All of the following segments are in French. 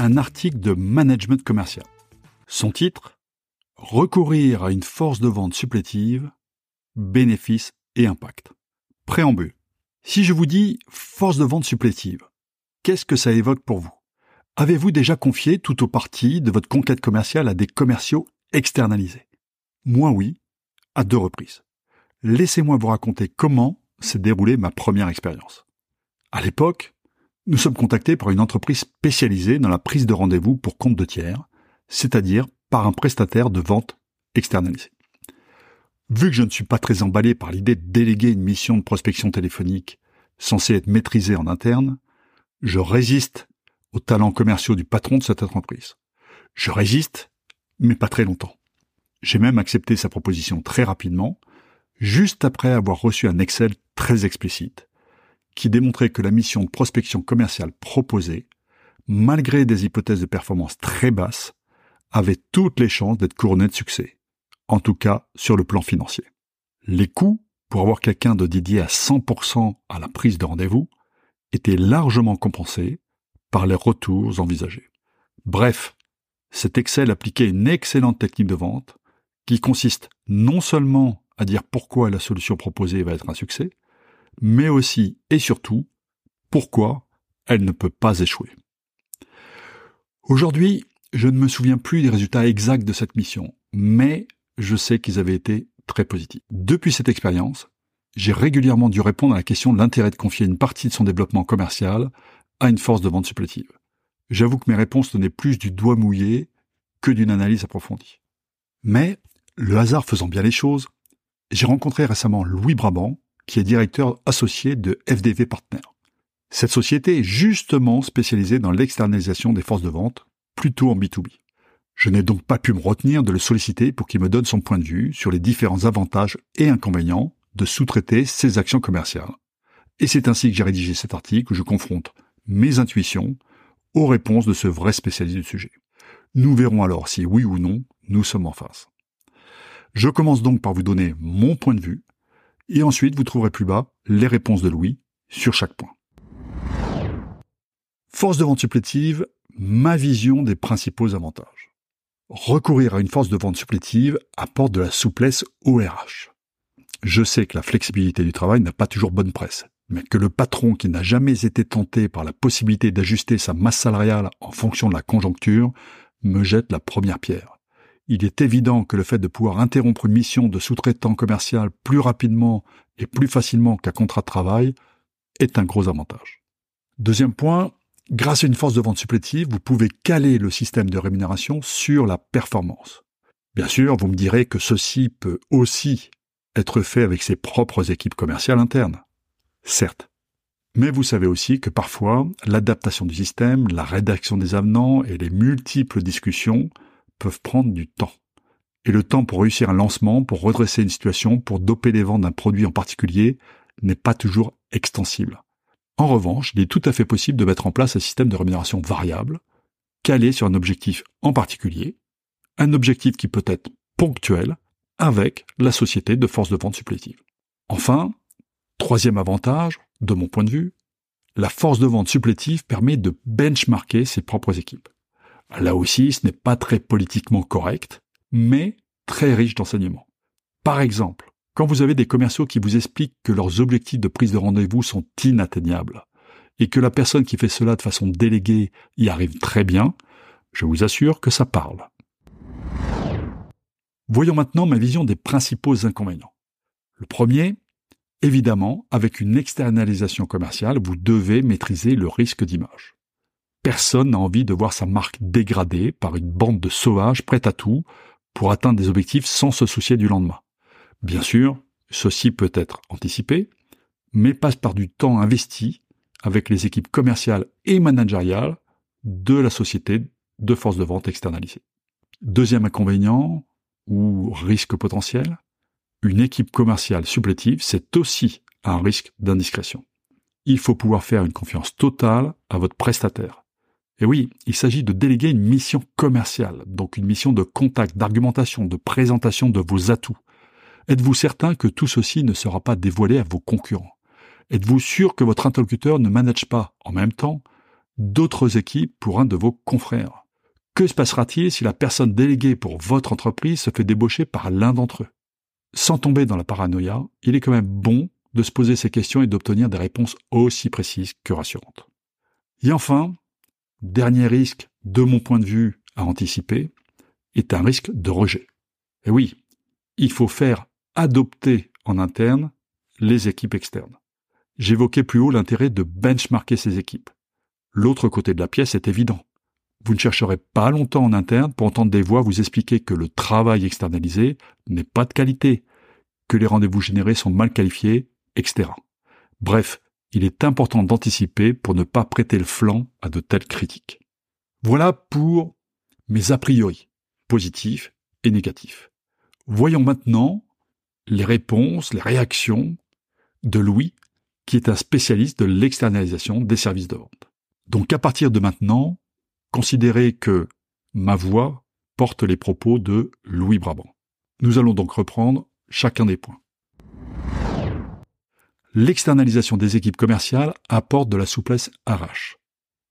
un article de management commercial. Son titre Recourir à une force de vente supplétive, bénéfices et impact. Préambule. Si je vous dis force de vente supplétive, qu'est-ce que ça évoque pour vous? Avez-vous déjà confié tout au parti de votre conquête commerciale à des commerciaux externalisés? Moi oui, à deux reprises. Laissez-moi vous raconter comment s'est déroulée ma première expérience. À l'époque, nous sommes contactés par une entreprise spécialisée dans la prise de rendez-vous pour compte de tiers, c'est-à-dire par un prestataire de vente externalisé. Vu que je ne suis pas très emballé par l'idée de déléguer une mission de prospection téléphonique censée être maîtrisée en interne, je résiste aux talents commerciaux du patron de cette entreprise. Je résiste, mais pas très longtemps. J'ai même accepté sa proposition très rapidement, juste après avoir reçu un Excel très explicite, qui démontrait que la mission de prospection commerciale proposée, malgré des hypothèses de performance très basses, avait toutes les chances d'être couronnée de succès, en tout cas sur le plan financier. Les coûts pour avoir quelqu'un de dédié à 100% à la prise de rendez-vous étaient largement compensés par les retours envisagés. Bref, cet Excel appliquait une excellente technique de vente qui consiste non seulement à dire pourquoi la solution proposée va être un succès, mais aussi et surtout pourquoi elle ne peut pas échouer. Aujourd'hui, je ne me souviens plus des résultats exacts de cette mission, mais je sais qu'ils avaient été très positifs. Depuis cette expérience, j'ai régulièrement dû répondre à la question de l'intérêt de confier une partie de son développement commercial à une force de vente supplétive. J'avoue que mes réponses tenaient plus du doigt mouillé que d'une analyse approfondie. Mais, le hasard faisant bien les choses, j'ai rencontré récemment Louis Brabant, qui est directeur associé de FDV Partner. Cette société est justement spécialisée dans l'externalisation des forces de vente, plutôt en B2B. Je n'ai donc pas pu me retenir de le solliciter pour qu'il me donne son point de vue sur les différents avantages et inconvénients de sous-traiter ses actions commerciales. Et c'est ainsi que j'ai rédigé cet article où je confronte mes intuitions aux réponses de ce vrai spécialiste du sujet. Nous verrons alors si oui ou non nous sommes en face. Je commence donc par vous donner mon point de vue, et ensuite vous trouverez plus bas les réponses de Louis sur chaque point. Force de vente supplétive, ma vision des principaux avantages. Recourir à une force de vente supplétive apporte de la souplesse au RH. Je sais que la flexibilité du travail n'a pas toujours bonne presse, mais que le patron qui n'a jamais été tenté par la possibilité d'ajuster sa masse salariale en fonction de la conjoncture me jette la première pierre. Il est évident que le fait de pouvoir interrompre une mission de sous-traitant commercial plus rapidement et plus facilement qu'un contrat de travail est un gros avantage. Deuxième point, grâce à une force de vente supplétive, vous pouvez caler le système de rémunération sur la performance. Bien sûr, vous me direz que ceci peut aussi être fait avec ses propres équipes commerciales internes certes. Mais vous savez aussi que parfois, l'adaptation du système, la rédaction des avenants et les multiples discussions peuvent prendre du temps. Et le temps pour réussir un lancement, pour redresser une situation, pour doper les ventes d'un produit en particulier, n'est pas toujours extensible. En revanche, il est tout à fait possible de mettre en place un système de rémunération variable, calé sur un objectif en particulier, un objectif qui peut être ponctuel, avec la société de force de vente supplétive. Enfin, Troisième avantage, de mon point de vue, la force de vente supplétive permet de benchmarker ses propres équipes. Là aussi, ce n'est pas très politiquement correct, mais très riche d'enseignements. Par exemple, quand vous avez des commerciaux qui vous expliquent que leurs objectifs de prise de rendez-vous sont inatteignables, et que la personne qui fait cela de façon déléguée y arrive très bien, je vous assure que ça parle. Voyons maintenant ma vision des principaux inconvénients. Le premier, Évidemment, avec une externalisation commerciale, vous devez maîtriser le risque d'image. Personne n'a envie de voir sa marque dégradée par une bande de sauvages prête à tout pour atteindre des objectifs sans se soucier du lendemain. Bien sûr, ceci peut être anticipé, mais passe par du temps investi avec les équipes commerciales et managériales de la société de force de vente externalisée. Deuxième inconvénient ou risque potentiel, une équipe commerciale supplétive, c'est aussi un risque d'indiscrétion. Il faut pouvoir faire une confiance totale à votre prestataire. Et oui, il s'agit de déléguer une mission commerciale, donc une mission de contact, d'argumentation, de présentation de vos atouts. Êtes-vous certain que tout ceci ne sera pas dévoilé à vos concurrents? Êtes-vous sûr que votre interlocuteur ne manage pas, en même temps, d'autres équipes pour un de vos confrères? Que se passera-t-il si la personne déléguée pour votre entreprise se fait débaucher par l'un d'entre eux? Sans tomber dans la paranoïa, il est quand même bon de se poser ces questions et d'obtenir des réponses aussi précises que rassurantes. Et enfin, dernier risque, de mon point de vue, à anticiper, est un risque de rejet. Et oui, il faut faire adopter en interne les équipes externes. J'évoquais plus haut l'intérêt de benchmarker ces équipes. L'autre côté de la pièce est évident. Vous ne chercherez pas longtemps en interne pour entendre des voix vous expliquer que le travail externalisé n'est pas de qualité, que les rendez-vous générés sont mal qualifiés, etc. Bref, il est important d'anticiper pour ne pas prêter le flanc à de telles critiques. Voilà pour mes a priori, positifs et négatifs. Voyons maintenant les réponses, les réactions de Louis, qui est un spécialiste de l'externalisation des services de vente. Donc à partir de maintenant, considérez que ma voix porte les propos de Louis Brabant. Nous allons donc reprendre chacun des points l'externalisation des équipes commerciales apporte de la souplesse RH.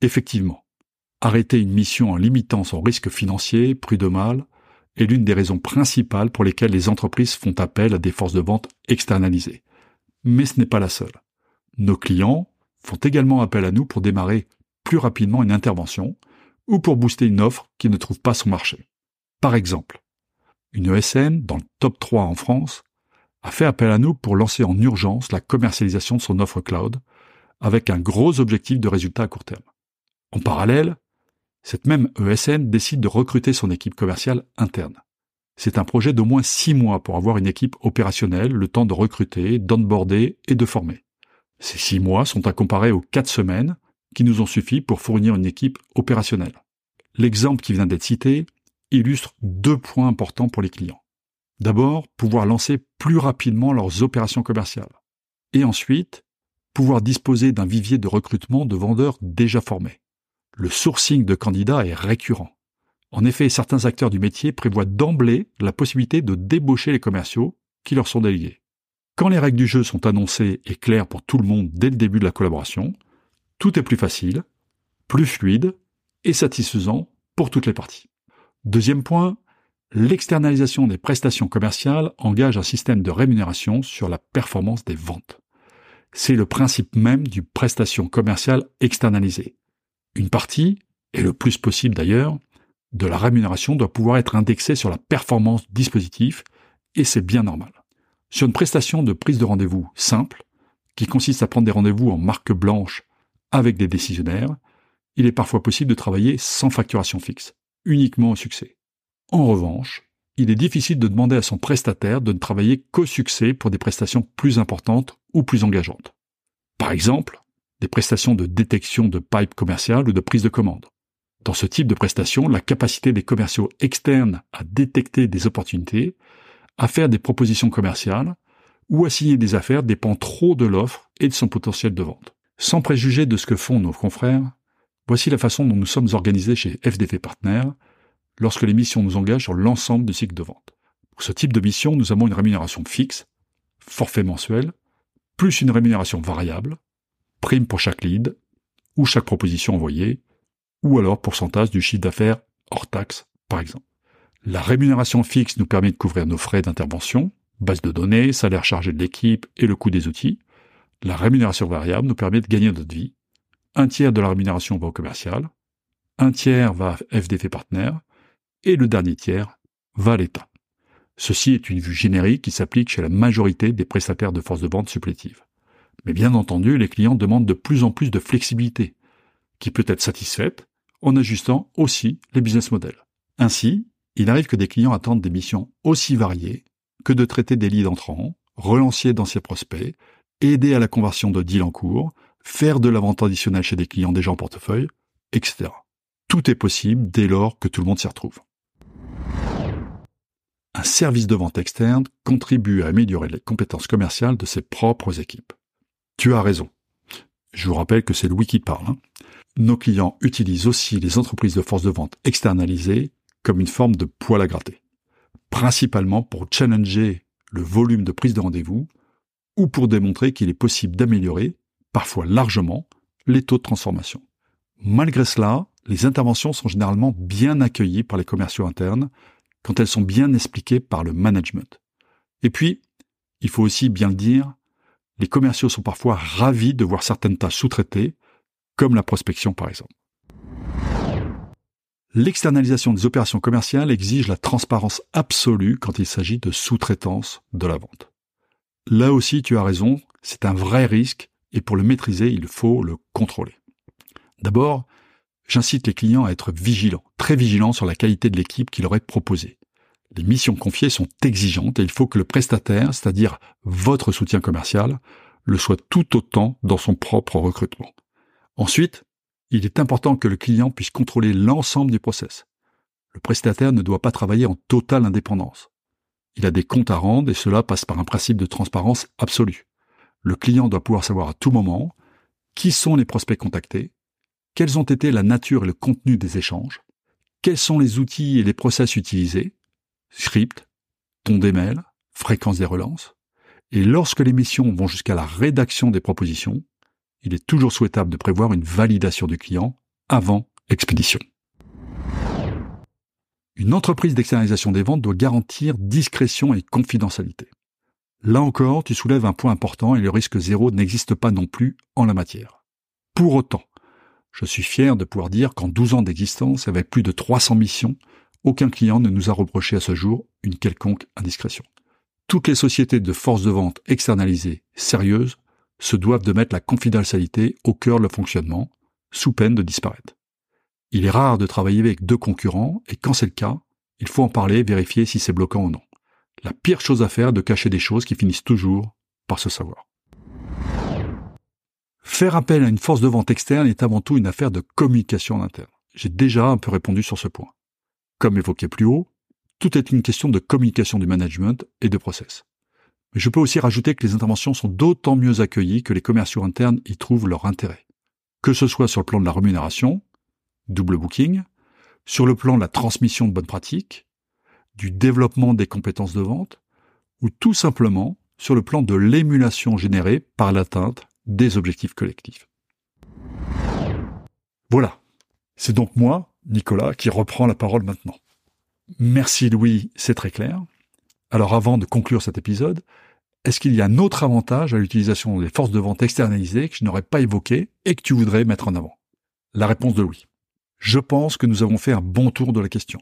Effectivement, arrêter une mission en limitant son risque financier, prud'homal, est l'une des raisons principales pour lesquelles les entreprises font appel à des forces de vente externalisées. Mais ce n'est pas la seule. Nos clients font également appel à nous pour démarrer plus rapidement une intervention ou pour booster une offre qui ne trouve pas son marché. Par exemple, une ESN dans le top 3 en France a fait appel à nous pour lancer en urgence la commercialisation de son offre cloud, avec un gros objectif de résultat à court terme. En parallèle, cette même ESN décide de recruter son équipe commerciale interne. C'est un projet d'au moins six mois pour avoir une équipe opérationnelle, le temps de recruter, d'onboarder et de former. Ces six mois sont à comparer aux quatre semaines qui nous ont suffi pour fournir une équipe opérationnelle. L'exemple qui vient d'être cité illustre deux points importants pour les clients. D'abord, pouvoir lancer plus rapidement leurs opérations commerciales. Et ensuite, pouvoir disposer d'un vivier de recrutement de vendeurs déjà formés. Le sourcing de candidats est récurrent. En effet, certains acteurs du métier prévoient d'emblée la possibilité de débaucher les commerciaux qui leur sont délégués. Quand les règles du jeu sont annoncées et claires pour tout le monde dès le début de la collaboration, tout est plus facile, plus fluide et satisfaisant pour toutes les parties. Deuxième point, L'externalisation des prestations commerciales engage un système de rémunération sur la performance des ventes. C'est le principe même du prestation commerciale externalisée. Une partie, et le plus possible d'ailleurs, de la rémunération doit pouvoir être indexée sur la performance du dispositif, et c'est bien normal. Sur une prestation de prise de rendez-vous simple, qui consiste à prendre des rendez-vous en marque blanche avec des décisionnaires, il est parfois possible de travailler sans facturation fixe, uniquement au succès. En revanche, il est difficile de demander à son prestataire de ne travailler qu'au succès pour des prestations plus importantes ou plus engageantes. Par exemple, des prestations de détection de pipe commerciales ou de prise de commande. Dans ce type de prestation, la capacité des commerciaux externes à détecter des opportunités, à faire des propositions commerciales ou à signer des affaires dépend trop de l'offre et de son potentiel de vente. Sans préjuger de ce que font nos confrères, voici la façon dont nous sommes organisés chez FDF Partners lorsque les missions nous engagent sur l'ensemble du cycle de vente. Pour ce type de mission, nous avons une rémunération fixe, forfait mensuel, plus une rémunération variable, prime pour chaque lead, ou chaque proposition envoyée, ou alors pourcentage du chiffre d'affaires hors taxe, par exemple. La rémunération fixe nous permet de couvrir nos frais d'intervention, base de données, salaire chargé de l'équipe et le coût des outils. La rémunération variable nous permet de gagner notre vie. Un tiers de la rémunération va au commercial, un tiers va à FDF Partner, et le dernier tiers va à l'État. Ceci est une vue générique qui s'applique chez la majorité des prestataires de force de vente supplétives. Mais bien entendu, les clients demandent de plus en plus de flexibilité, qui peut être satisfaite en ajustant aussi les business models. Ainsi, il arrive que des clients attendent des missions aussi variées que de traiter des leads entrants, relancer d'anciens prospects, aider à la conversion de deals en cours, faire de la vente additionnelle chez des clients déjà en portefeuille, etc. Tout est possible dès lors que tout le monde s'y retrouve. Un service de vente externe contribue à améliorer les compétences commerciales de ses propres équipes. Tu as raison. Je vous rappelle que c'est Louis qui parle. Hein. Nos clients utilisent aussi les entreprises de force de vente externalisées comme une forme de poil à gratter, principalement pour challenger le volume de prise de rendez-vous ou pour démontrer qu'il est possible d'améliorer, parfois largement, les taux de transformation. Malgré cela, les interventions sont généralement bien accueillies par les commerciaux internes quand elles sont bien expliquées par le management. Et puis, il faut aussi bien le dire, les commerciaux sont parfois ravis de voir certaines tâches sous-traitées, comme la prospection par exemple. L'externalisation des opérations commerciales exige la transparence absolue quand il s'agit de sous-traitance de la vente. Là aussi, tu as raison, c'est un vrai risque et pour le maîtriser, il faut le contrôler. D'abord, j'incite les clients à être vigilants, très vigilants sur la qualité de l'équipe qui leur est proposée. Les missions confiées sont exigeantes et il faut que le prestataire, c'est-à-dire votre soutien commercial, le soit tout autant dans son propre recrutement. Ensuite, il est important que le client puisse contrôler l'ensemble du process. Le prestataire ne doit pas travailler en totale indépendance. Il a des comptes à rendre et cela passe par un principe de transparence absolue. Le client doit pouvoir savoir à tout moment qui sont les prospects contactés, quelles ont été la nature et le contenu des échanges, quels sont les outils et les process utilisés, script, ton d'email, fréquence des relances, et lorsque les missions vont jusqu'à la rédaction des propositions, il est toujours souhaitable de prévoir une validation du client avant expédition. Une entreprise d'externalisation des ventes doit garantir discrétion et confidentialité. Là encore, tu soulèves un point important et le risque zéro n'existe pas non plus en la matière. Pour autant, je suis fier de pouvoir dire qu'en 12 ans d'existence, avec plus de 300 missions, aucun client ne nous a reproché à ce jour une quelconque indiscrétion. Toutes les sociétés de force de vente externalisées sérieuses se doivent de mettre la confidentialité au cœur de leur fonctionnement, sous peine de disparaître. Il est rare de travailler avec deux concurrents, et quand c'est le cas, il faut en parler vérifier si c'est bloquant ou non. La pire chose à faire est de cacher des choses qui finissent toujours par se savoir. Faire appel à une force de vente externe est avant tout une affaire de communication en interne. J'ai déjà un peu répondu sur ce point. Comme évoqué plus haut, tout est une question de communication du management et de process. Mais je peux aussi rajouter que les interventions sont d'autant mieux accueillies que les commerciaux internes y trouvent leur intérêt. Que ce soit sur le plan de la rémunération, double booking, sur le plan de la transmission de bonnes pratiques, du développement des compétences de vente, ou tout simplement sur le plan de l'émulation générée par l'atteinte des objectifs collectifs. Voilà. C'est donc moi, Nicolas, qui reprend la parole maintenant. Merci Louis, c'est très clair. Alors avant de conclure cet épisode, est-ce qu'il y a un autre avantage à l'utilisation des forces de vente externalisées que je n'aurais pas évoqué et que tu voudrais mettre en avant? La réponse de Louis. Je pense que nous avons fait un bon tour de la question.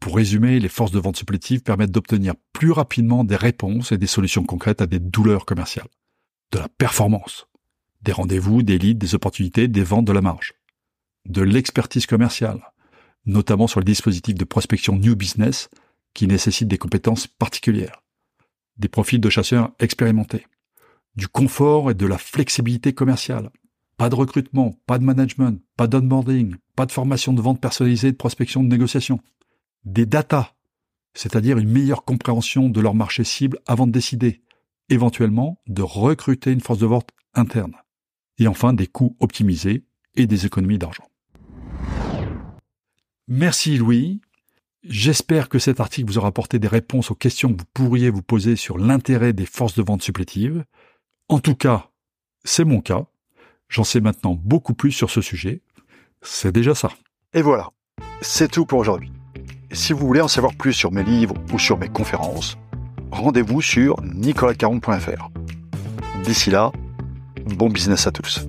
Pour résumer, les forces de vente supplétives permettent d'obtenir plus rapidement des réponses et des solutions concrètes à des douleurs commerciales. De la performance, des rendez-vous, des leads, des opportunités, des ventes de la marge. De l'expertise commerciale, notamment sur le dispositif de prospection New Business qui nécessitent des compétences particulières, des profils de chasseurs expérimentés, du confort et de la flexibilité commerciale. Pas de recrutement, pas de management, pas d'onboarding, pas de formation de vente personnalisée, de prospection, de négociation. Des data, c'est-à-dire une meilleure compréhension de leur marché cible avant de décider, éventuellement de recruter une force de vente interne. Et enfin des coûts optimisés et des économies d'argent. Merci Louis. J'espère que cet article vous aura apporté des réponses aux questions que vous pourriez vous poser sur l'intérêt des forces de vente supplétives. En tout cas, c'est mon cas. J'en sais maintenant beaucoup plus sur ce sujet. C'est déjà ça. Et voilà, c'est tout pour aujourd'hui. Si vous voulez en savoir plus sur mes livres ou sur mes conférences, rendez-vous sur nicolascaron.fr. D'ici là, bon business à tous.